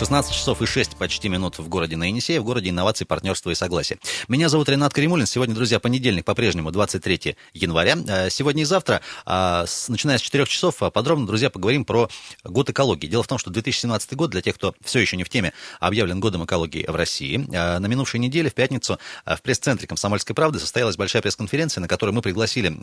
16 часов и 6 почти минут в городе на Енисее, в городе инноваций, партнерства и согласия. Меня зовут Ренат Каримулин. Сегодня, друзья, понедельник, по-прежнему 23 января. Э, сегодня и завтра, а, начиная с 4 часов, а, подробно, друзья, поговорим про год экологии. Дело в том, что 2017 год, для тех, кто все еще не в теме, объявлен годом экологии в России. Э, на минувшей неделе, в пятницу, э, в пресс-центре «Комсомольской правды» состоялась большая пресс-конференция, на которой мы пригласили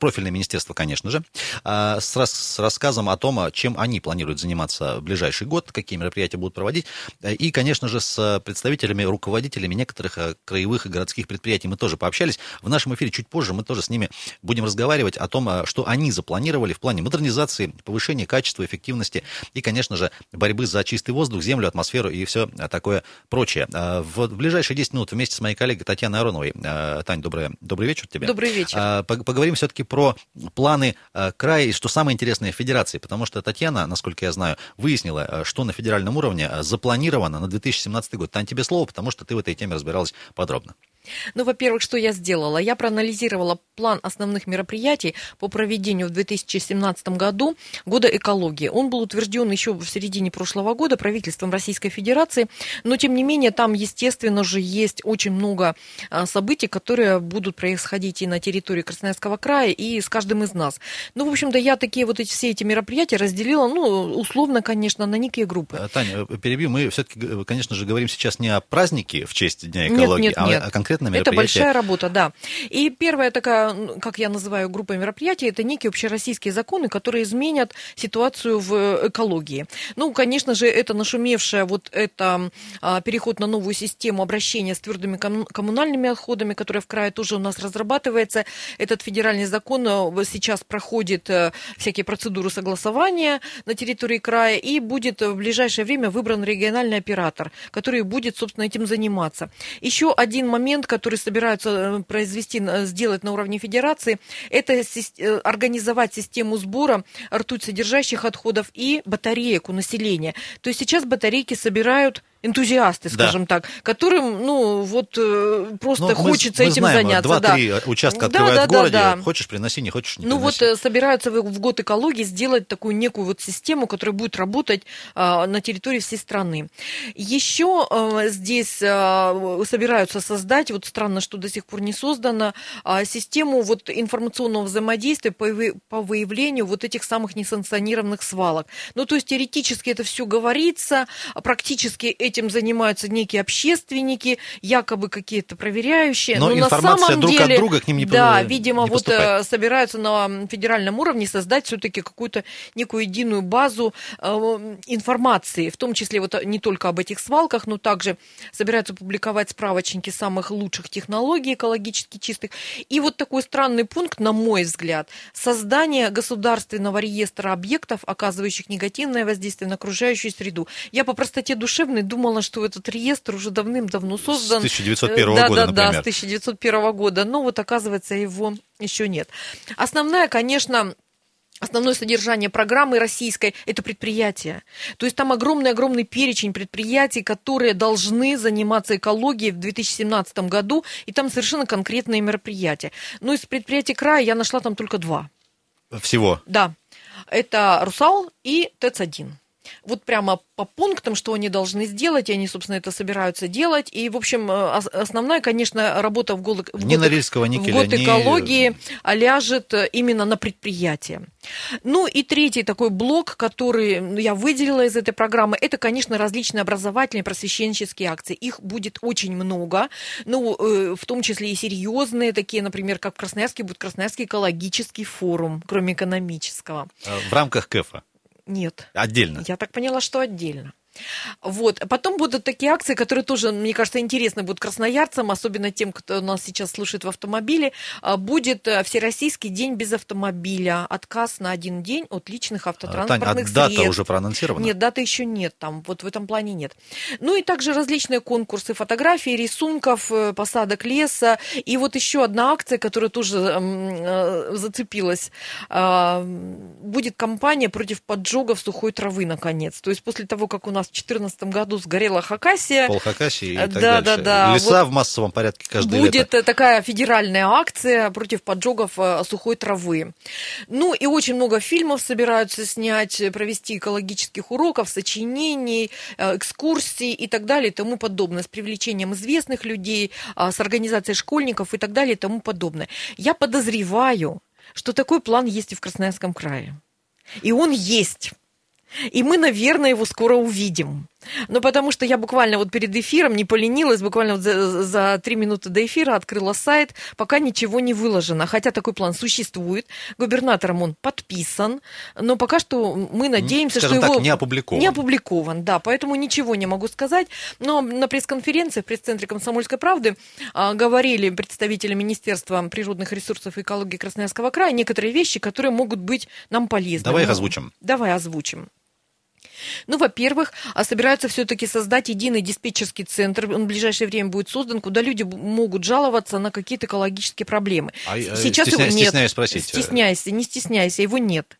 профильное министерство, конечно же, с рассказом о том, чем они планируют заниматься в ближайший год, какие мероприятия будут проводиться проводить. И, конечно же, с представителями, руководителями некоторых э, краевых и городских предприятий мы тоже пообщались. В нашем эфире чуть позже мы тоже с ними будем разговаривать о том, э, что они запланировали в плане модернизации, повышения качества, эффективности и, конечно же, борьбы за чистый воздух, землю, атмосферу и все такое прочее. Э, в ближайшие 10 минут вместе с моей коллегой Татьяной Ароновой. Тань, добрый, добрый вечер тебе. Добрый вечер. Поговорим все-таки про планы края и, что самое интересное, федерации, потому что Татьяна, насколько я знаю, выяснила, что на федеральном уровне запланировано на 2017 год. Тань, тебе слово, потому что ты в этой теме разбиралась подробно. Ну, во-первых, что я сделала? Я проанализировала план основных мероприятий по проведению в 2017 году года экологии. Он был утвержден еще в середине прошлого года правительством Российской Федерации, но, тем не менее, там, естественно же, есть очень много а, событий, которые будут происходить и на территории Красноярского края, и с каждым из нас. Ну, в общем-то, я такие вот эти, все эти мероприятия разделила, ну, условно, конечно, на некие группы. Э, Таня, э, перебью, мы все-таки, э, конечно же, говорим сейчас не о празднике в честь Дня экологии, нет, нет, а нет. о конкретном конкретно мероприятие? Это большая работа, да. И первая такая, как я называю, группа мероприятий, это некие общероссийские законы, которые изменят ситуацию в экологии. Ну, конечно же, это нашумевшая вот это а, переход на новую систему обращения с твердыми коммунальными отходами, которая в крае тоже у нас разрабатывается. Этот федеральный закон э, сейчас проходит э, всякие процедуры согласования на территории края и будет в ближайшее время выбран региональный оператор, который будет, собственно, этим заниматься. Еще один момент, момент, который собираются э, произвести, сделать на уровне федерации, это э, организовать систему сбора ртуть содержащих отходов и батареек у населения. То есть сейчас батарейки собирают энтузиасты, скажем да. так, которым, ну, вот э, просто ну, хочется мы, мы этим знаем, заняться. Два-три да. участка открывают да, да, в городе, да, да. хочешь приноси, не хочешь не Ну приноси. вот собираются в, в год экологии сделать такую некую вот систему, которая будет работать а, на территории всей страны. Еще а, здесь а, собираются создать, вот странно, что до сих пор не создана, а, систему вот информационного взаимодействия по, по выявлению вот этих самых несанкционированных свалок. Ну, то есть теоретически это все говорится, практически эти этим занимаются некие общественники, якобы какие-то проверяющие. Но, Но информация на самом друг деле, от друга к ним не Да, видимо, не вот э, собираются на федеральном уровне создать все-таки какую-то некую единую базу э, информации, в том числе вот не только об этих свалках, но также собираются публиковать справочники самых лучших технологий экологически чистых. И вот такой странный пункт, на мой взгляд, создание государственного реестра объектов, оказывающих негативное воздействие на окружающую среду. Я по простоте душевной думала, что этот реестр уже давным-давно создан. С 1901 да, года, да, например. Да, с 1901 года. Но вот, оказывается, его еще нет. Основная, конечно, Основное содержание программы российской – это предприятия. То есть там огромный-огромный перечень предприятий, которые должны заниматься экологией в 2017 году, и там совершенно конкретные мероприятия. Но из предприятий края я нашла там только два. Всего? Да. Это «Русал» и ТЭЦ-1 вот прямо по пунктам, что они должны сделать, и они, собственно, это собираются делать. И, в общем, э, основная, конечно, работа в, год, в, ни год, Норильского, в год экологии ни... ляжет э, именно на предприятие. Ну и третий такой блок, который я выделила из этой программы, это, конечно, различные образовательные просвещенческие акции. Их будет очень много, ну, э, в том числе и серьезные, такие, например, как в Красноярске будет Красноярский экологический форум, кроме экономического. В рамках КЭФа? Нет. Отдельно? Я так поняла, что отдельно. Вот. Потом будут такие акции, которые тоже, мне кажется, интересны будут красноярцам, особенно тем, кто нас сейчас слушает в автомобиле. А, будет э, Всероссийский день без автомобиля. Отказ на один день от личных автотранспортных Тань, а средств. дата уже проанонсирована? Нет, даты еще нет. Там, вот в этом плане нет. Ну и также различные конкурсы фотографий, рисунков, э, посадок леса. И вот еще одна акция, которая тоже э, зацепилась. А, будет кампания против поджогов сухой травы, наконец. То есть после того, как у нас нас в 2014 году сгорела Хакасия. Пол Хакасии и Да, так да, дальше. да. Леса в массовом порядке каждое Будет лето. э, такая федеральная акция против поджогов э, сухой травы. Ну и очень много фильмов собираются снять, э, провести экологических уроков, сочинений, э, экскурсий и так далее и тому подобное, с привлечением известных людей, а, с организацией школьников и так далее и тому подобное. Я подозреваю, что такой план есть и в Красноярском крае. И он есть. И мы, наверное, его скоро увидим. Ну, потому что я буквально вот перед эфиром не поленилась, буквально вот за, за три минуты до эфира открыла сайт, пока ничего не выложено. Хотя такой план существует, губернатором он подписан, но пока что мы надеемся, скажем что так, его... не опубликован. Не опубликован, да, поэтому ничего не могу сказать. Но на пресс-конференции в пресс-центре «Комсомольской правды» а, говорили представители Министерства природных ресурсов и экологии Красноярского края некоторые вещи, которые могут быть нам полезны. Давай их Ну, озвучим. Давай озвучим. Ну, во-первых, а собираются все-таки создать единый диспетчерский центр. Он в ближайшее время будет создан, куда люди могут жаловаться на какие-то экологические проблемы. А, э, Сейчас стесня- его нет. стесняюсь спросить. э, Стесняйся, не стесняйся, его нет.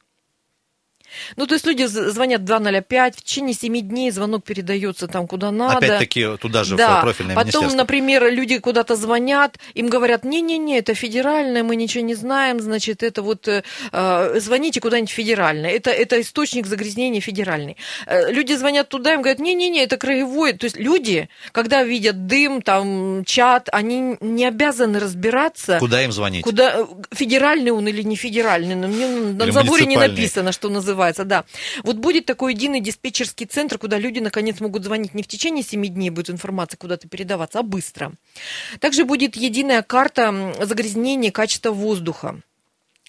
Ну, то есть люди звонят 205, в течение 7 дней звонок передается там, куда надо. Опять-таки туда же да. в профильное Потом, например, люди куда-то звонят, им говорят, не-не-не, это федеральное, мы ничего не знаем, значит, это вот э, э, звоните куда-нибудь федеральное, это, это источник загрязнения федеральный. Э, люди звонят туда, им говорят, не-не-не, это краевой. То есть люди, когда видят дым, там, чат, они не обязаны разбираться, Куда им звонить? Куда э, федеральный он или не федеральный? Но мне на Или заборе не написано, что называется, да. Вот будет такой единый диспетчерский центр, куда люди наконец могут звонить не в течение 7 дней будет информация куда-то передаваться, а быстро. Также будет единая карта загрязнения качества воздуха.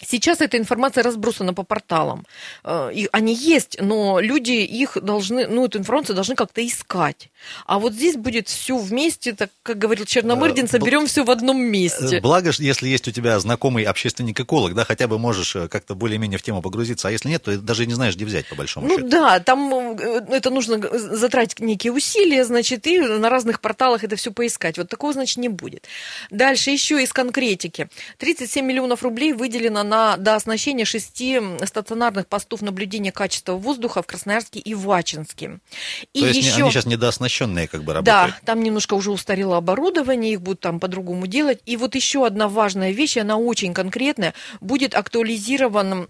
Сейчас эта информация разбросана по порталам. Э, И они есть, но люди их должны, ну, эту информацию должны как-то искать. А вот здесь будет все вместе, так как говорил Черномырдин, Э, соберем все в одном Э, месте. Благо, если есть у тебя знакомый общественник-эколог, да, хотя бы можешь как-то более-менее в тему погрузиться, а если нет, то даже не знаешь, где взять, по большому Ну счету. да, там это нужно затратить некие усилия, значит, и на разных порталах это все поискать. Вот такого, значит, не будет. Дальше еще из конкретики. 37 миллионов рублей выделено на дооснащение шести стационарных постов наблюдения качества воздуха в Красноярске и Вачинске. И то есть еще... они сейчас недооснащенные как бы Да, работают. там немножко уже устарело оборудование, их будут там по-другому делать. И вот еще одна важная вещь, она очень конкретная, будет актуализирован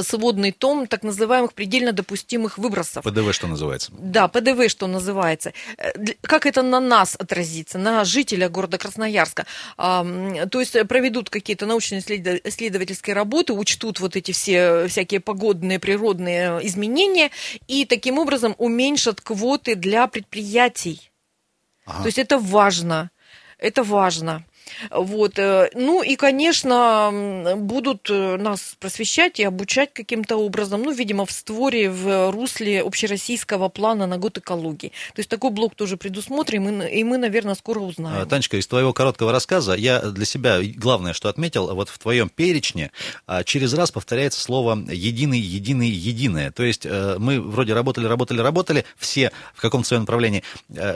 сводный том так называемых предельно допустимых выбросов. ПДВ, что называется. Да, ПДВ, что называется. Э, Как это на нас отразится, на жителя города Красноярска? То есть проведут какие-то научно-исследовательские работы, учтут вот эти все всякие погодные, природные изменения и таким образом уменьшат квоты для предприятий. Ага. То есть это важно. Это важно. Вот. э, Ну и, конечно, будут э, нас просвещать и обучать каким-то образом, ну, видимо, в створе, в русле общероссийского плана на год экологии. То есть такой блок тоже предусмотрим, и мы, наверное, скоро А, узнаем. Танечка, из твоего короткого рассказа я для себя главное, что отметил, вот в твоем перечне а, через раз повторяется слово единый, единый, единое. То есть э, мы вроде работали, работали, работали, все в каком-то своем направлении,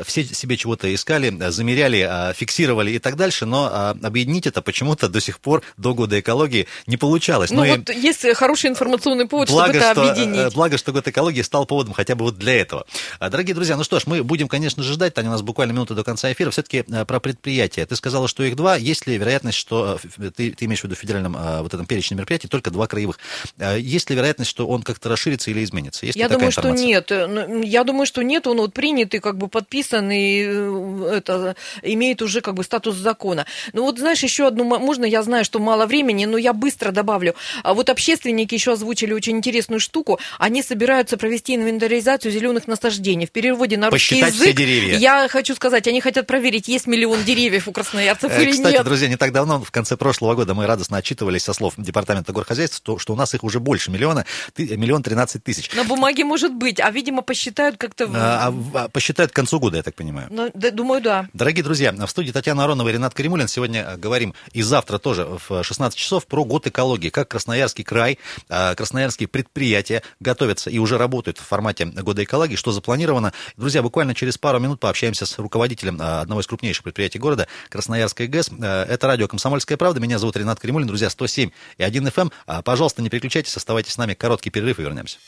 все себе чего-то искали, замеряли, а, фиксировали и так дальше, но а, объединить это почему-то до сих пор до года экологии не получалось. Ну, и вот есть хороший информационный повод, благо, чтобы это что, э, объединить. Благо, что год экологии стал поводом хотя бы вот для этого. А, Дорогие друзья, ну что ж, мы будем, конечно же, ждать. Таня, у нас буквально минута до конца эфира. Все-таки про предприятия. Ты сказала, что их два. Есть ли вероятность, что... э, Ты, ты имеешь в виду в федеральном э, вот этом перечне мероприятий только два краевых. А Есть ли вероятность, что он как-то расширится или изменится? Есть Я думаю, что информация? нет. Э, ну, Я думаю, что нет. Он вот принят и как бы подписан, и э, это имеет уже как бы статус закона. Ну вот знаешь, еще одну, можно, я знаю, что мало времени, но я быстро добавлю. А вот общественники еще озвучили очень интересную штуку. Они собираются провести инвентаризацию зеленых насаждений. В переводе на русский Посчитать все язык. деревья. Я хочу сказать, они хотят проверить, есть миллион деревьев у красноярцев Э, или Кстати, нет. друзья, не так давно, в конце прошлого года, мы радостно отчитывались со слов Департамента горхозяйства, что, у нас их уже больше миллиона, миллион тринадцать тысяч. На бумаге может быть, а, видимо, посчитают как-то... А, а посчитают к концу года, я так понимаю. Ну, да, думаю, да. Дорогие друзья, в студии Татьяна Аронова и Ренат Каримулин. Сегодня э, говорим и завтра тоже в 16 часов про год экологии. Как Красноярский край, э, красноярские предприятия готовятся и уже работают в формате года экологии, что запланировано. Друзья, буквально через пару минут пообщаемся с руководителем э, одного из крупнейших предприятий города, Красноярской ГЭС. Это радио «Комсомольская правда». Меня зовут Ренат Каримулин. Друзья, 107 и 1 FM. А, Пожалуйста, не переключайтесь, оставайтесь с нами. Короткий перерыв и вернемся.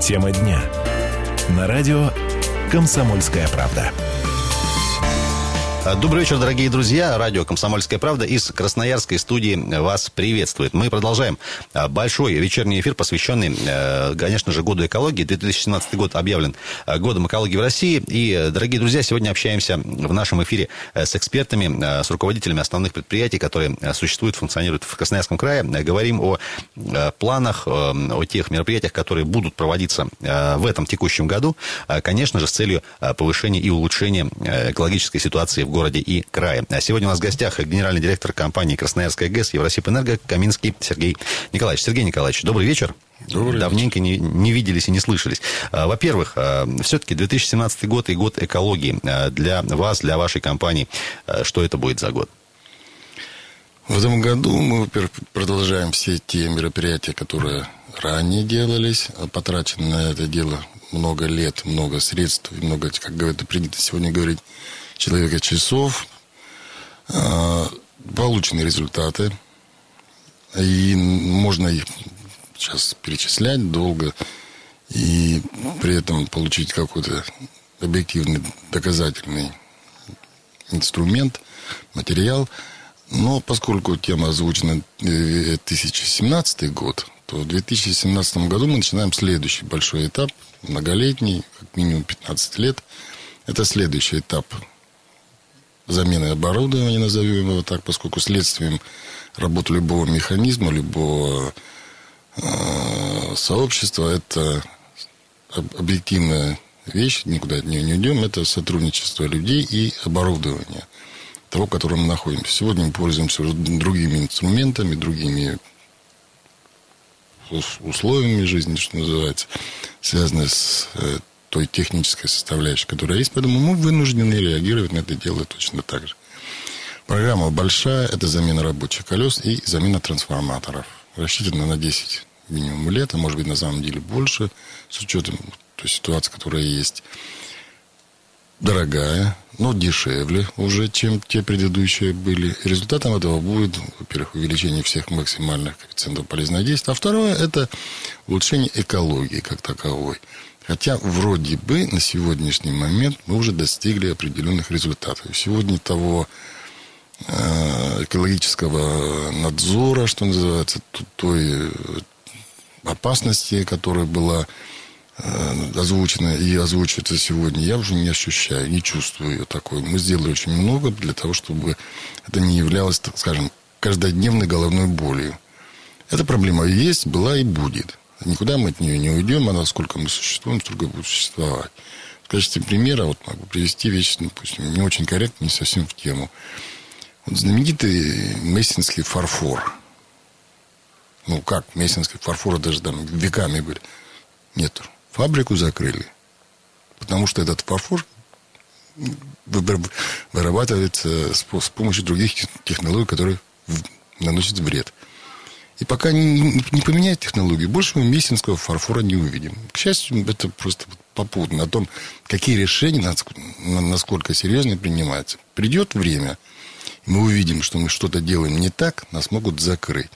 Тема дня. На радио «Комсомольская правда». Добрый вечер, дорогие друзья. Радио «Комсомольская правда» из Красноярской студии вас приветствует. Мы продолжаем а, большой вечерний эфир, посвященный, э, конечно же, году экологии. 2017 год объявлен э, годом экологии в России. И, дорогие друзья, сегодня общаемся в нашем эфире э, с экспертами, с руководителями основных предприятий, которые существуют, функционируют в Красноярском крае. Говорим о планах, о тех мероприятиях, которые будут проводиться в этом текущем году, конечно же, с целью повышения и улучшения экологической ситуации в городе и крае. А сегодня у нас в гостях генеральный директор компании «Красноярская ГЭС» Евросибэнерго Каминский Сергей Николаевич. Сергей Николаевич, добрый вечер. Добрый Давненько не, не виделись и не слышались. А, во-первых, а, все-таки 2017 год и год экологии а, для вас, для вашей компании. Что это будет за год? В этом году мы, во-первых, продолжаем все те мероприятия, которые ранее делались. Потрачено на это дело много лет, много средств, много, как говорят, принято сегодня говорить, человека часов, а, получены результаты, и можно их сейчас перечислять долго, и при этом получить какой-то объективный доказательный инструмент, материал. Но поскольку тема озвучена 2017 э, год, то в 2017 году мы начинаем следующий большой этап, многолетний, как минимум 15 лет. Это следующий этап замены оборудования, назовем его так, поскольку следствием работы любого механизма, любого э, сообщества это объективная вещь, никуда от нее не уйдем, это сотрудничество людей и оборудования того, в мы находимся. Сегодня мы пользуемся другими инструментами, другими условиями жизни, что называется, связанные с э, той технической составляющей, которая есть. Поэтому мы вынуждены реагировать на это дело точно так же. Программа большая. Это замена рабочих колес и замена трансформаторов. Рассчитана на 10 минимум лет, а может быть на самом деле больше, с учетом той ситуации, которая есть. Дорогая, но дешевле уже, чем те предыдущие были. результатом этого будет, во-первых, увеличение всех максимальных коэффициентов полезного действия, а второе – это улучшение экологии как таковой. Хотя вроде бы на сегодняшний момент мы уже достигли определенных результатов. Сегодня того э, экологического надзора, что называется, той э, опасности, которая была э, озвучена и озвучивается сегодня, я уже не ощущаю, не чувствую ее такой. Мы сделали очень много для того, чтобы это не являлось, так скажем, каждодневной головной болью. Эта проблема есть, была и будет. Никуда мы от нее не уйдем, она сколько мы существуем, столько будет существовать. В качестве примера вот могу привести вещь, допустим, не очень корректно, не совсем в тему. Вот знаменитый мессинский фарфор. Ну, как мессинский фарфор, даже там веками были. Нет, фабрику закрыли. Потому что этот фарфор вырабатывается с помощью других технологий, которые наносят вред. И пока не, не поменяют технологию, больше мы мессинского фарфора не увидим. К счастью, это просто попутно о том, какие решения, насколько серьезно принимаются. Придет время, мы увидим, что мы что-то делаем не так, нас могут закрыть.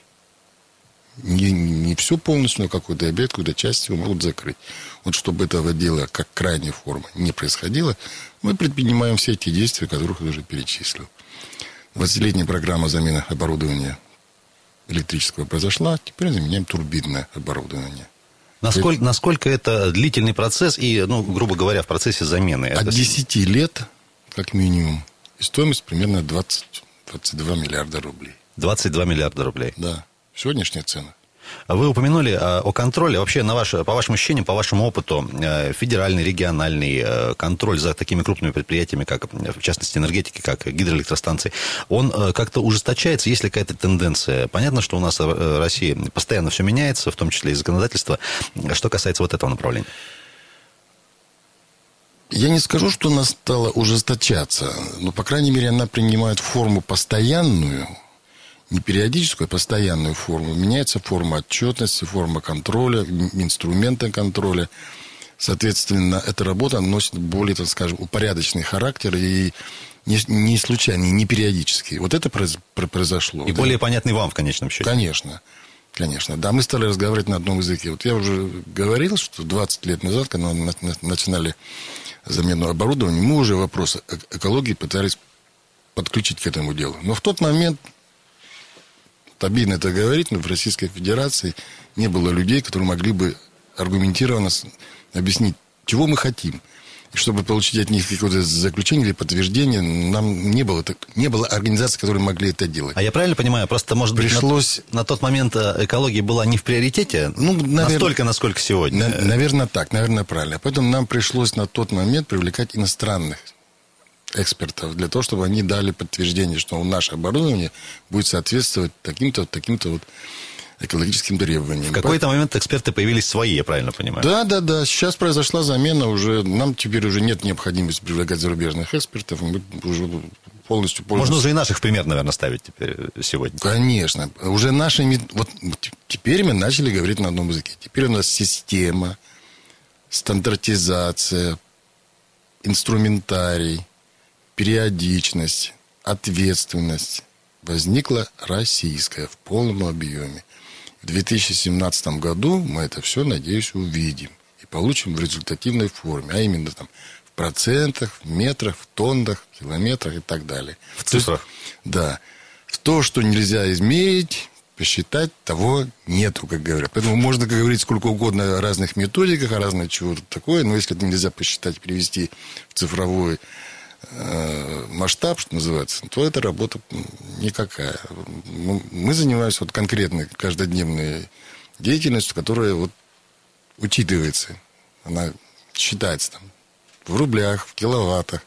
Не, не все полностью, но какой-то объект, какую-то часть его могут закрыть. Вот чтобы этого дела, как крайняя форма, не происходило, мы предпринимаем все эти действия, которых я уже перечислил. 20-летняя программа замены оборудования электрического произошла, теперь заменяем турбинное оборудование. Насколько, есть, насколько это длительный процесс и, ну, грубо говоря, в процессе замены? От это... 10 лет, как минимум. И стоимость примерно 20, 22 миллиарда рублей. 22 миллиарда рублей? Да. Сегодняшняя цена. Вы упомянули а, о контроле. Вообще, на ваше, по вашим ощущениям, по вашему опыту, э, федеральный, региональный э, контроль за такими крупными предприятиями, как, в частности, энергетики, как гидроэлектростанции, он э, как-то ужесточается? Есть ли какая-то тенденция? Понятно, что у нас в России постоянно все меняется, в том числе и законодательство. Что касается вот этого направления? Я не скажу, что она стала ужесточаться, но, по крайней мере, она принимает форму постоянную – не периодическую, а постоянную форму. Меняется форма отчетности, форма контроля, инструменты контроля. Соответственно, эта работа носит более, так скажем, упорядоченный характер и не, не случайный, не периодический. Вот это произошло. И да. более понятный вам в конечном счете. Конечно. Конечно, да, мы стали разговаривать на одном языке. Вот я уже говорил, что 20 лет назад, когда мы начинали замену оборудования, мы уже вопросы экологии пытались подключить к этому делу. Но в тот момент, обидно это говорить, но в Российской Федерации не было людей, которые могли бы аргументированно объяснить, чего мы хотим. И чтобы получить от них какое-то заключение или подтверждение, нам не было, не было организаций, которые могли это делать. А я правильно понимаю, просто, может Пришлось... быть, на, на тот момент э, экология была не в приоритете? Ну, наверное, настолько, насколько сегодня? На, наверное, так, наверное, правильно. Поэтому нам пришлось на тот момент привлекать иностранных экспертов для того, чтобы они дали подтверждение, что наше оборудование будет соответствовать таким-то, таким-то вот экологическим требованиям. В какой-то момент эксперты появились свои, я правильно понимаю? Да, да, да. Сейчас произошла замена уже. Нам теперь уже нет необходимости привлекать зарубежных экспертов. Мы уже полностью пользуемся. Можно уже и наших пример, наверное, ставить теперь э, сегодня. Конечно. Уже наши... Вот теперь мы начали говорить на одном языке. Теперь у нас система, стандартизация, инструментарий, периодичность, ответственность возникла российская в полном объеме. В 2017 году мы это все, надеюсь, увидим и получим в результативной форме, а именно там в процентах, в метрах, в тоннах, в километрах и так далее. В цифрах? да. То, что нельзя измерить, посчитать, того нету, как говорят. Поэтому можно как говорить сколько угодно о разных методиках, о разных чего-то такое, но если это нельзя посчитать, перевести в цифровой масштаб, что называется, то эта работа никакая. Мы занимаемся вот конкретной каждодневной деятельностью, которая вот учитывается. Она считается там в рублях, в киловаттах,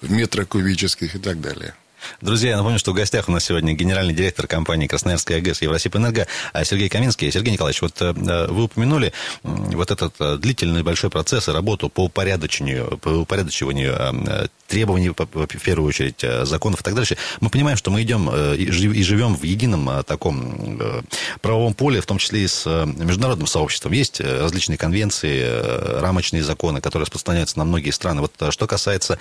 в метрах кубических и так далее. Друзья, я напомню, что в гостях у нас сегодня генеральный директор компании «Красноярская АГС» Евросибэнерго а Сергей Каминский. Сергей Николаевич, вот э, вы упомянули вот этот э, длительный большой процесс и работу по упорядочению, по упорядочиванию э, требований, в первую очередь, законов и так дальше. Мы понимаем, что мы идем и живем в едином таком правовом поле, в том числе и с международным сообществом. Есть различные конвенции, рамочные законы, которые распространяются на многие страны. Вот что касается,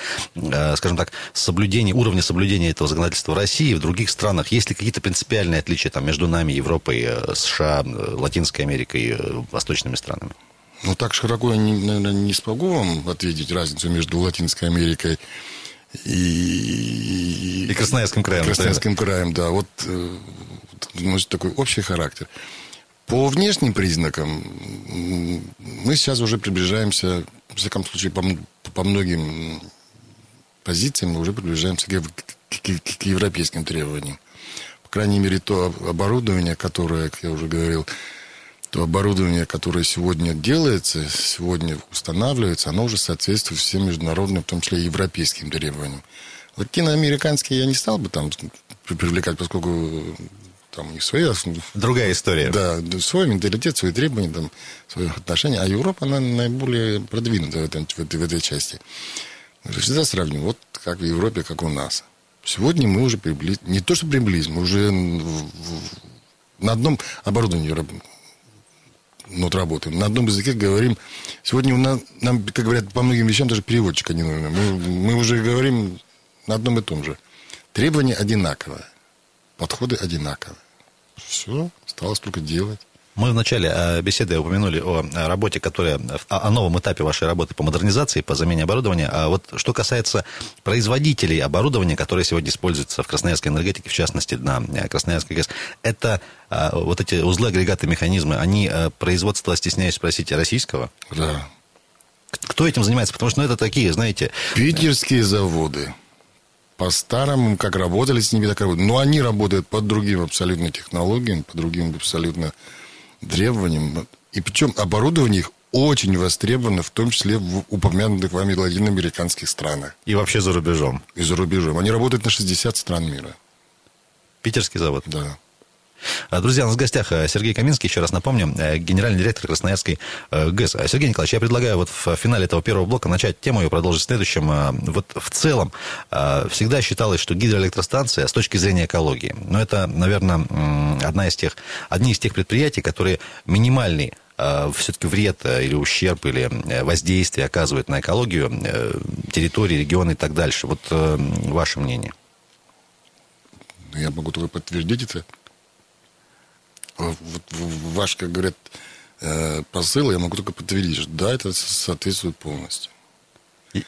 скажем так, соблюдения, уровня соблюдения этого законодательства в России и в других странах? Есть ли какие-то принципиальные отличия там, между нами, Европой, э, США, э, Латинской Америкой, э, восточными странами? Ну, так широко я, наверное, не смогу вам ответить разницу между Латинской Америкой и... И Красноярским краем. Красноярским краем, да. Вот носит такой общий характер. По внешним признакам мы сейчас уже приближаемся, в всяком случае, по, по многим позициям мы уже приближаемся к, к, к европейским требованиям. По крайней мере, то оборудование, которое, как я уже говорил, то оборудование, которое сегодня делается, сегодня устанавливается, оно уже соответствует всем международным, в том числе и европейским требованиям. Латиноамериканские я не стал бы там привлекать, поскольку там у них свои... Другая история. Да, свой менталитет, свои требования, там, свои отношения. А Европа, она наиболее продвинута в, этом, в, этой, в этой части. Всегда сравним, вот как в Европе, как у нас. Сегодня мы уже приблизились, не то что приблизились, мы уже на одном оборудовании вот работаем, на одном языке говорим. Сегодня у нас, нам, как говорят, по многим вещам даже переводчика не нужно. Мы, мы уже говорим на одном и том же. Требования одинаковые, подходы одинаковые. Все, осталось только делать. Мы в начале э, беседы упомянули о работе, которая, о новом этапе вашей работы по модернизации, по замене оборудования. А вот что касается производителей оборудования, которое сегодня используется в красноярской энергетике, в частности на э, Красноярской ГЭС, это э, вот эти узлы, агрегаты, механизмы, они производство, стесняюсь спросить, российского? Да. Кто этим занимается? Потому что ну, это такие, знаете... Питерские заводы по-старому, как работали с ними, так работают. Но они работают под другим абсолютно технологиям, по другим абсолютно требованиям. И причем оборудование их очень востребовано, в том числе в упомянутых вами латиноамериканских странах. И вообще за рубежом. И за рубежом. Они работают на 60 стран мира. Питерский завод? Да. А, друзья, у нас в гостях э, Сергей Каминский, еще раз напомню, э, генеральный директор Красноярской э, ГЭС. Сергей Николаевич, я предлагаю вот в финале этого первого блока начать тему и продолжить в следующем. Вот в целом всегда считалось, что гидроэлектростанция с точки зрения экологии, ну, это, наверное, одна из тех, одни из тех предприятий, которые минимальный все-таки вред или ущерб или воздействие оказывает на экологию территории, регионы и так дальше. Вот ваше мнение. Я могу только подтвердить это. Вот ваш, как говорят, э, посыл, я могу только подтвердить, что да, это соответствует полностью.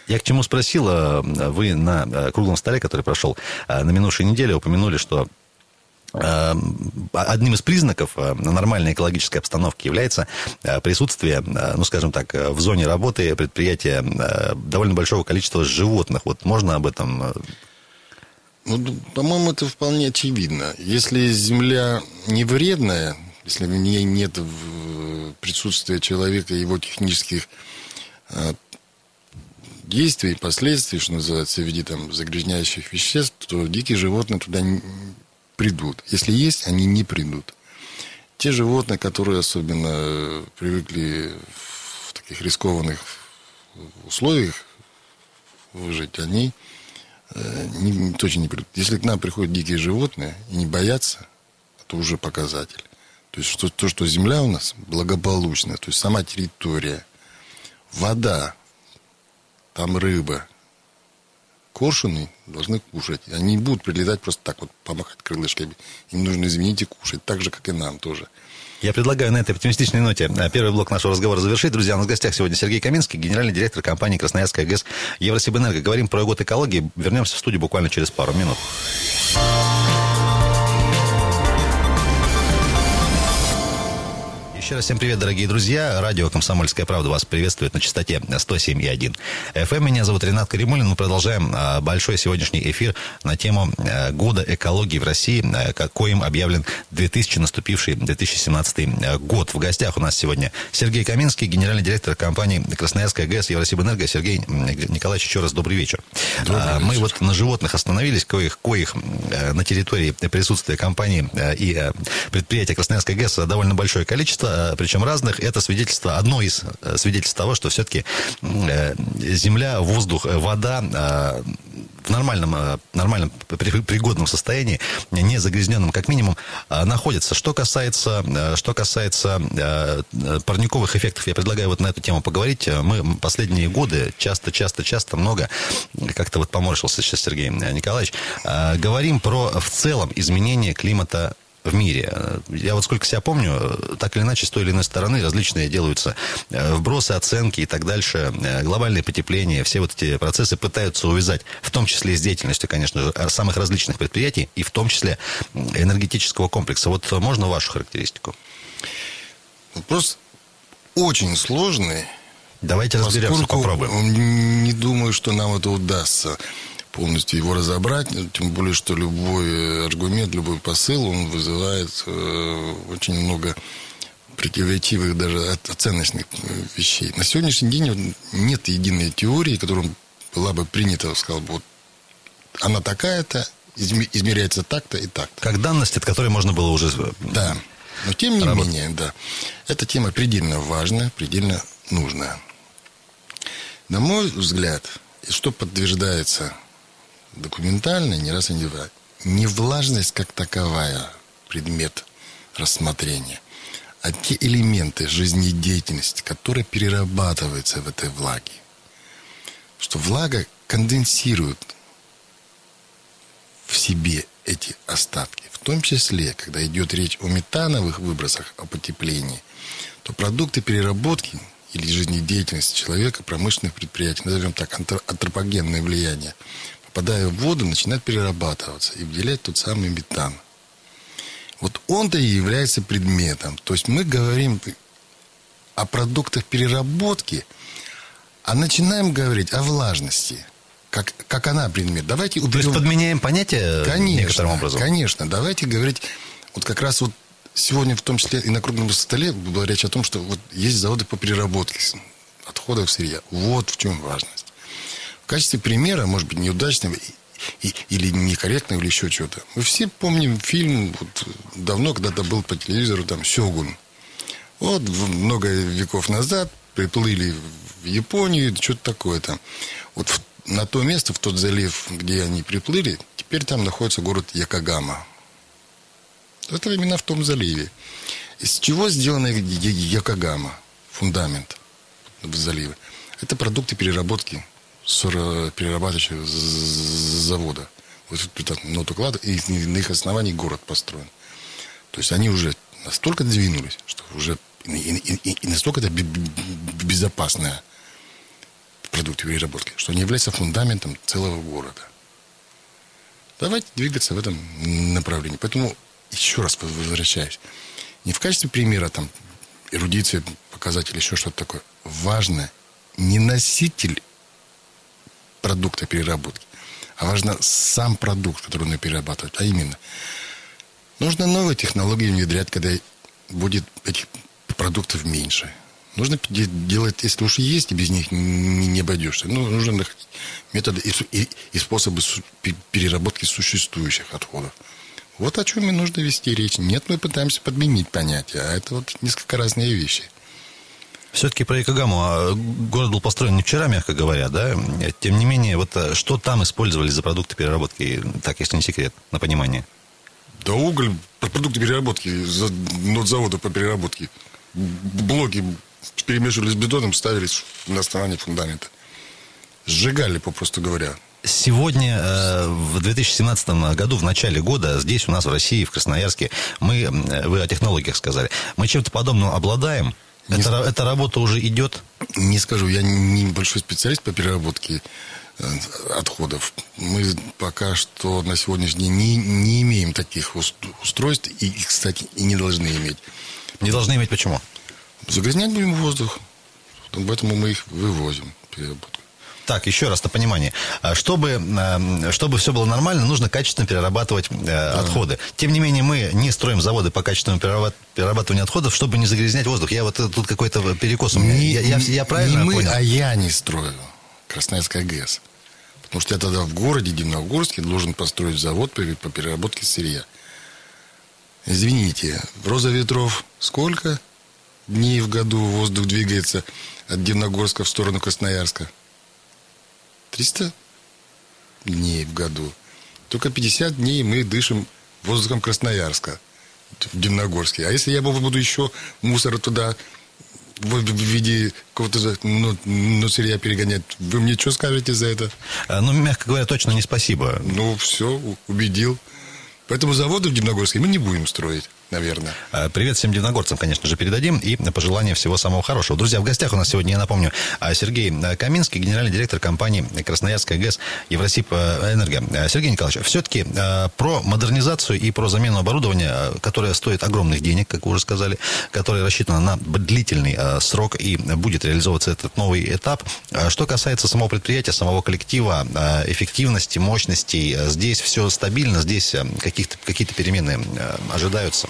Я к чему спросил, вы на круглом столе, который прошел на минувшей неделе, упомянули, что одним из признаков нормальной экологической обстановки является присутствие, ну, скажем так, в зоне работы предприятия довольно большого количества животных. Вот можно об этом ну, по-моему, это вполне очевидно. Если земля не вредная, если в ней нет присутствия человека и его технических а, действий, последствий, что называется, в виде там, загрязняющих веществ, то дикие животные туда не придут. Если есть, они не придут. Те животные, которые особенно привыкли в таких рискованных условиях выжить, они Э, не, точно не придут. Если к нам приходят дикие животные и не боятся, это уже показатель. То есть что, то, что земля у нас благополучная, то есть сама территория, вода, там рыба, коршуны должны кушать. Они не будут прилетать просто так вот, помахать крылышками. Им нужно, извините, кушать. Так же, как и нам тоже. Я предлагаю на этой оптимистичной ноте э, первый блок нашего разговора завершить. Друзья, у нас в гостях сегодня Сергей Каминский, генеральный директор компании Красноярская ГЭС Евросибэнерго. Говорим про год экологии. Вернемся в студию буквально через пару минут. Еще раз всем привет, дорогие друзья. Радио «Комсомольская правда» вас приветствует на частоте 107,1 FM. Эм. Меня зовут Ренат Каримулин. Мы продолжаем а, большой сегодняшний эфир на тему а, года экологии в России, а, коим объявлен 2000 наступивший 2017 год. В гостях у нас сегодня Сергей Каминский, генеральный директор компании «Красноярская ГЭС» Евросибэнерго. Сергей Николаевич, еще раз добрый вечер. Добрый вечер. Мы вот на животных остановились, коих, коих на территории присутствия компании и предприятия «Красноярская ГЭС» довольно большое количество. Э, причем разных, это свидетельство, одно из э, свидетельств того, что все-таки э, земля, воздух, вода в нормальном, нормальном пригодном состоянии, не загрязненном как минимум, находится. Что касается, что касается парниковых эффектов, я предлагаю вот на эту тему поговорить. Мы последние годы часто, часто, часто много, как-то вот поморщился сейчас Сергей Николаевич, говорим про в целом изменение климата в мире. Я вот сколько себя помню, так или иначе, с той или иной стороны различные делаются э, вбросы, оценки и так дальше. Э, глобальное потепление, все вот эти процессы пытаются увязать, в том числе и с деятельностью, конечно же, самых различных предприятий, и в том числе энергетического комплекса. Вот можно вашу характеристику? Вопрос очень сложный. Давайте разберемся, попробуем. Не думаю, что нам это удастся полностью его разобрать, тем более, что любой аргумент, любой посыл, он вызывает э, очень много противоречивых даже оценочных э, вещей. На сегодняшний день нет единой теории, которая была бы принята, сказал бы, вот она такая-то, измеряется так-то и так-то. Как данность, от которой можно было уже... Да. Но тем не работать. менее, да, эта тема предельно важная, предельно нужная. На мой взгляд, и что подтверждается документально, не раз и не два. Не влажность как таковая предмет рассмотрения, а те элементы жизнедеятельности, которые перерабатываются в этой влаге. Что влага конденсирует в себе эти остатки. В том числе, когда идет речь о метановых выбросах, о потеплении, то продукты переработки или жизнедеятельности человека, промышленных предприятий, назовем так, антропогенное влияние, попадая в воду, начинает перерабатываться и выделять тот самый метан. Вот он-то и является предметом. То есть мы говорим о продуктах переработки, а начинаем говорить о влажности. Как, как она предмет. Давайте уберем... То есть подменяем понятие конечно, некоторым образом? Конечно. Давайте говорить... Вот как раз вот сегодня в том числе и на круглом столе была речь о том, что вот есть заводы по переработке отходов сырья. Вот в чем важность качестве примера, может быть, неудачного и, или некорректного, или еще чего-то. Мы все помним фильм, вот, давно когда-то был по телевизору, там, «Сёгун». Вот много веков назад приплыли в Японию, что-то такое там. Вот в, на то место, в тот залив, где они приплыли, теперь там находится город Якогама. Это именно в том заливе. Из чего сделана Якогама? Фундамент в заливе. Это продукты переработки перерабатывающего завода. Вот тут ноту и на их основании город построен. То есть они уже настолько двинулись, что уже и, и, и, настолько это безопасная продукты переработки, что они являются фундаментом целого города. Давайте двигаться в этом направлении. Поэтому еще раз возвращаюсь. Не в качестве примера там эрудиции, показатель, еще что-то такое. Важно не носитель продукта переработки, а важно сам продукт, который он перерабатывает. А именно, нужно новые технологии внедрять, когда будет этих продуктов меньше. Нужно делать, если уж есть, и без них не, не обойдешься. Ну, нужно находить методы и, и, и способы переработки существующих отходов. Вот о чем и нужно вести речь. Нет, мы пытаемся подменить понятия, а это вот несколько разные вещи. Все-таки про Икагаму а, город был построен не вчера, мягко говоря, да? Тем не менее, вот э, что там использовали за продукты переработки, так, если не секрет, на понимание? Да уголь, продукты переработки, завода по переработке, блоки перемешивали с бетоном, ставились на основании фундамента. Сжигали, попросту говоря. Сегодня, э, в 2017 году, в начале года, здесь у нас в России, в Красноярске, мы, вы о технологиях сказали, мы чем-то подобным обладаем? Не это, эта работа уже идет? Не скажу, я не большой специалист по переработке э, отходов. Мы пока что на сегодняшний день не, не имеем таких устройств, и, кстати, и не должны иметь. Не должны иметь почему? Загрязнять будем воздух. Поэтому мы их вывозим. Так, еще раз на понимание. А чтобы, эм, чтобы все было нормально, нужно качественно перерабатывать э, да. отходы. Тем не менее, мы не строим заводы по качественному перерабатыванию отходов, чтобы не загрязнять воздух. Я вот э, тут какой-то перекос у меня. Не, я, я, я правильно не мы, понял? а я не строю. Красноярская ГЭС. Потому что я тогда в городе Дивногорске должен построить завод по переработке сырья. Извините, роза ветров сколько? дней в году воздух двигается от Дивногорска в сторону Красноярска? 300 дней в году. Только 50 дней мы дышим воздухом Красноярска в Дивногорске. А если я буду еще мусор туда в, виде какого-то ну, ну, сырья перегонять, вы мне что скажете за это? А, ну, мягко говоря, точно не спасибо. Ну, все, убедил. Поэтому заводы в Дивногорске мы не будем строить наверное. А, привет всем дивногорцам, конечно же, передадим. И пожелания всего самого хорошего. Друзья, в гостях у нас сегодня, я напомню, а, Сергей Каминский, генеральный директор компании Красноярская ГЭС Евросип э, Энерго. Сергей Николаевич, все-таки про модернизацию и про замену оборудования, которое стоит огромных денег, как вы уже сказали, которое рассчитано на длительный срок и будет реализовываться этот новый этап. Что касается самого предприятия, самого коллектива, эффективности, мощностей, здесь все стабильно, здесь каких-то, какие-то перемены ожидаются?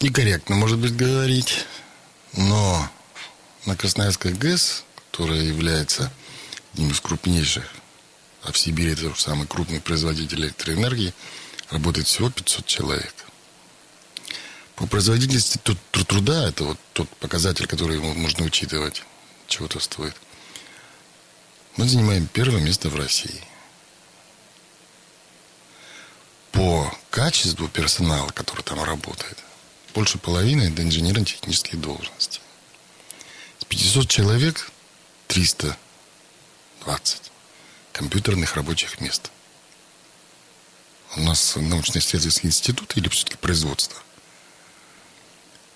Некорректно, может быть, говорить, но на Красноярской ГЭС, которая является одним из крупнейших, а в Сибири это самый крупный производитель электроэнергии, работает всего 500 человек. По производительности труда, это вот тот показатель, который можно учитывать, чего-то стоит, мы занимаем первое место в России. По качеству персонала, который там работает, больше половины это инженерно-технические должности. С 500 человек 320 компьютерных рабочих мест. У нас научно-исследовательский институт или все-таки производство.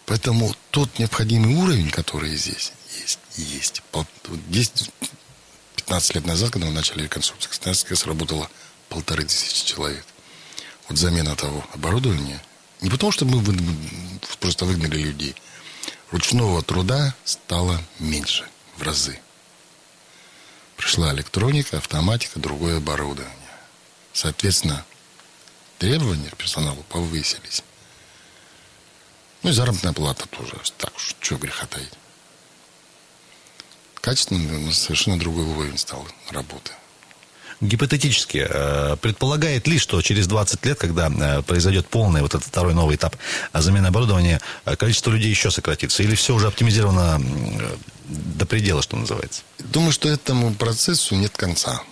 Поэтому тот необходимый уровень, который здесь есть, есть. Вот здесь 15 лет назад, когда мы начали реконструкцию, сработало полторы тысячи человек. Вот замена того оборудования – не потому, что мы просто выгнали людей. Ручного труда стало меньше в разы. Пришла электроника, автоматика, другое оборудование. Соответственно, требования к персоналу повысились. Ну и заработная плата тоже. Так уж, что греха таить. Качественно совершенно другой уровень стал работы гипотетически, э, предполагает ли, что через 20 лет, когда э, произойдет полный вот этот второй новый этап замены оборудования, э, количество людей еще сократится? Или все уже оптимизировано до предела, что называется? Думаю, что этому процессу нет конца.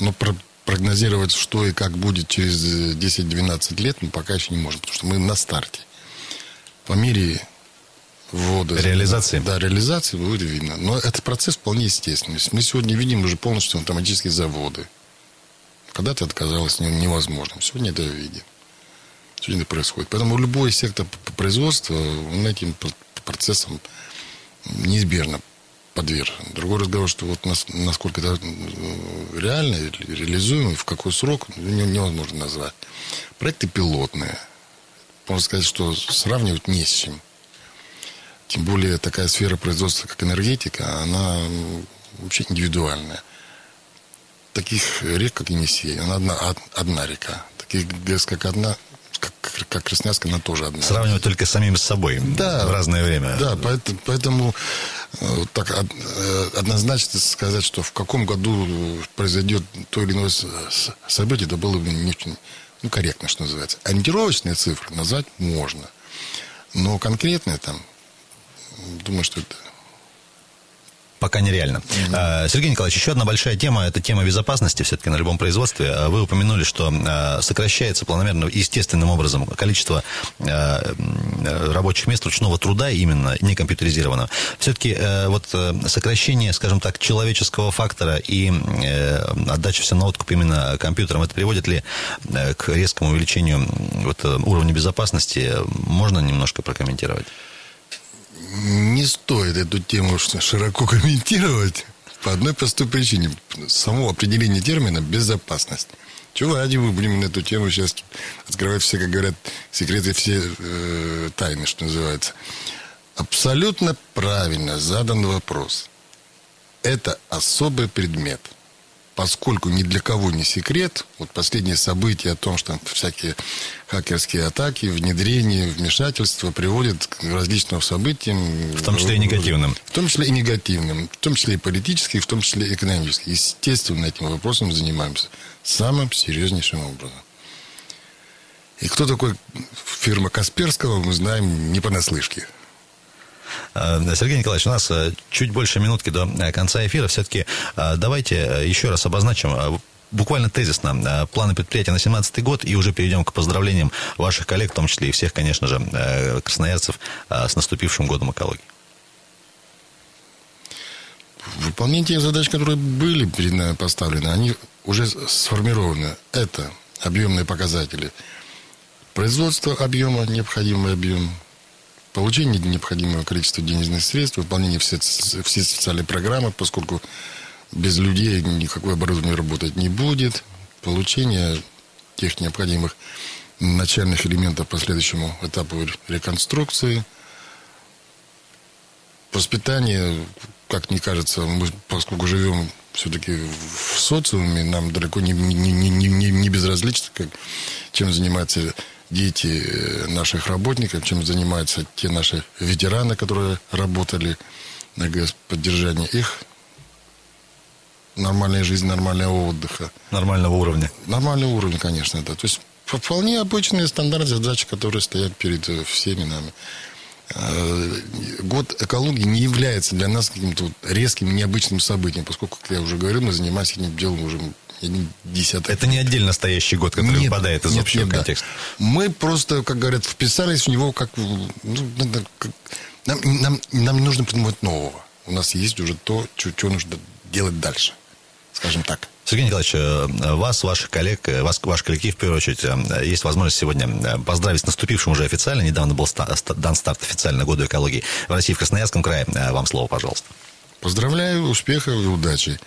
Но про прогнозировать, что и как будет через 10-12 лет, мы пока еще не можем, потому что мы на старте. По мере ввода... Реализации? Да, реализации будет видно. Но этот процесс вполне естественный. Мы сегодня видим уже полностью автоматические заводы. Когда-то это казалось невозможным. Сегодня это видим. Сегодня это происходит. Поэтому любой сектор производства, он этим процессом неизбежно подвержен. Другой разговор, что вот насколько это реально, реализуемо, в какой срок, невозможно назвать. Проекты пилотные. Можно сказать, что сравнивать не с чем. Тем более такая сфера производства, как энергетика, она вообще индивидуальная. Таких рек, как Енисей, она одна, одна река. Таких ГЭС, как одна, как, как Красноярск, она тоже одна. Сравнивать только с самим собой да, в разное время. Да, поэтому, поэтому э, так э, однозначно сказать, что в каком году произойдет то или иное событие, это было бы не очень ну, корректно, что называется. Ориентировочные цифры назвать можно. Но конкретные там, думаю, что это пока нереально. Mm-hmm. Сергей Николаевич, еще одна большая тема, это тема безопасности все-таки на любом производстве. А вы упомянули, что а, сокращается планомерно, естественным образом количество рабочих мест ручного труда, именно не компьютеризированного. Все-таки вот э, сокращение, скажем так, человеческого фактора и э, отдача все на откуп именно компьютерам, это приводит ли э, к резкому увеличению вот, уровня безопасности? Можно немножко прокомментировать? Не стоит эту тему широко комментировать по одной простой причине. Само определение термина «безопасность». Чего ради мы будем на эту тему сейчас открывать все, как говорят, секреты, все э, тайны, что называется. Абсолютно правильно задан вопрос. Это особый предмет – поскольку ни для кого не секрет, вот последние события о том, что всякие хакерские атаки, внедрение, вмешательства приводят к различным событиям. В том числе и негативным. В том числе и негативным, в том числе и политическим, в том числе и экономическим. Естественно, этим вопросом занимаемся самым серьезнейшим образом. И кто такой фирма Касперского, мы знаем не понаслышке. Э, Сергей Николаевич, у нас э, чуть больше минутки до э, конца эфира. Все-таки давайте еще раз обозначим буквально тезисно планы предприятия на 2017 год и уже перейдем к поздравлениям ваших коллег, в том числе и всех, конечно же, красноярцев с наступившим годом экологии. Выполнение тех задач, которые были перед нами поставлены, они уже сформированы. Это объемные показатели. Производство объема, необходимый объем, получение необходимого количества денежных средств, выполнение все, все специальные программы, поскольку без людей никакое оборудование работать не будет, получение тех необходимых начальных элементов по следующему этапу реконструкции, воспитание, как мне кажется, мы, поскольку живем все-таки в социуме, нам далеко не, не, не, не, не безразлично, как, чем занимается дети э, наших работников, чем занимаются те наши ветераны, которые работали на ГЭС, поддержание их нормальной жизни, нормального отдыха. Нормального уровня. Нормального уровня, конечно, да. То есть вполне обычные стандарты задачи, которые стоят перед э, всеми нами. Э, год экологии не является для нас каким-то резким, необычным событием, поскольку, как я уже говорил, мы занимаемся этим делом уже десяток. Это не отдельно стоящий год, который нет, выпадает из нет, общего нет, контекста. Да. Мы просто, как говорят, вписались в него как... Ну, как нам, нам, нам не нужно придумывать нового. У нас есть уже то, что, нужно делать дальше. Скажем так. Сергей Николаевич, э, вас, ваших коллег, э, вас, ваш коллектив, в первую очередь, э, есть возможность сегодня поздравить с наступившим уже официально. Недавно был дан старт официально году экологии в России, в Красноярском крае. Вам слово, пожалуйста. Поздравляю, успехов и удачи.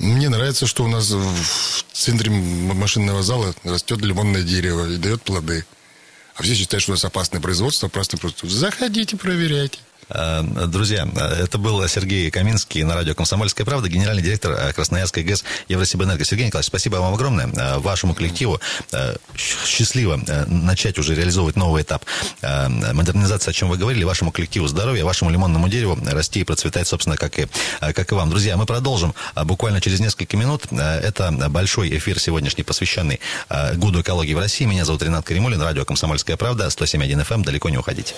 Мне нравится, что у нас в центре машинного зала растет лимонное дерево и дает плоды. А все считают, что у нас опасное производство, опасное производство. Заходите, проверяйте. Э, друзья, это был Сергей Каминский на радио «Комсомольская правда», генеральный директор э, Красноярской ГЭС Евросибэнерго. Сергей Николаевич, спасибо вам огромное. Э, вашему коллективу счастливо начать уже реализовывать новый этап модернизации, о чем вы говорили, вашему коллективу здоровья, вашему лимонному дереву расти и процветать, собственно, как и, как и вам. Друзья, мы продолжим буквально через несколько минут. Это большой эфир сегодняшний, посвященный году экологии в России. Меня зовут Ренат Каримулин, радио «Комсомольская правда», 107.1 FM. Далеко не уходите.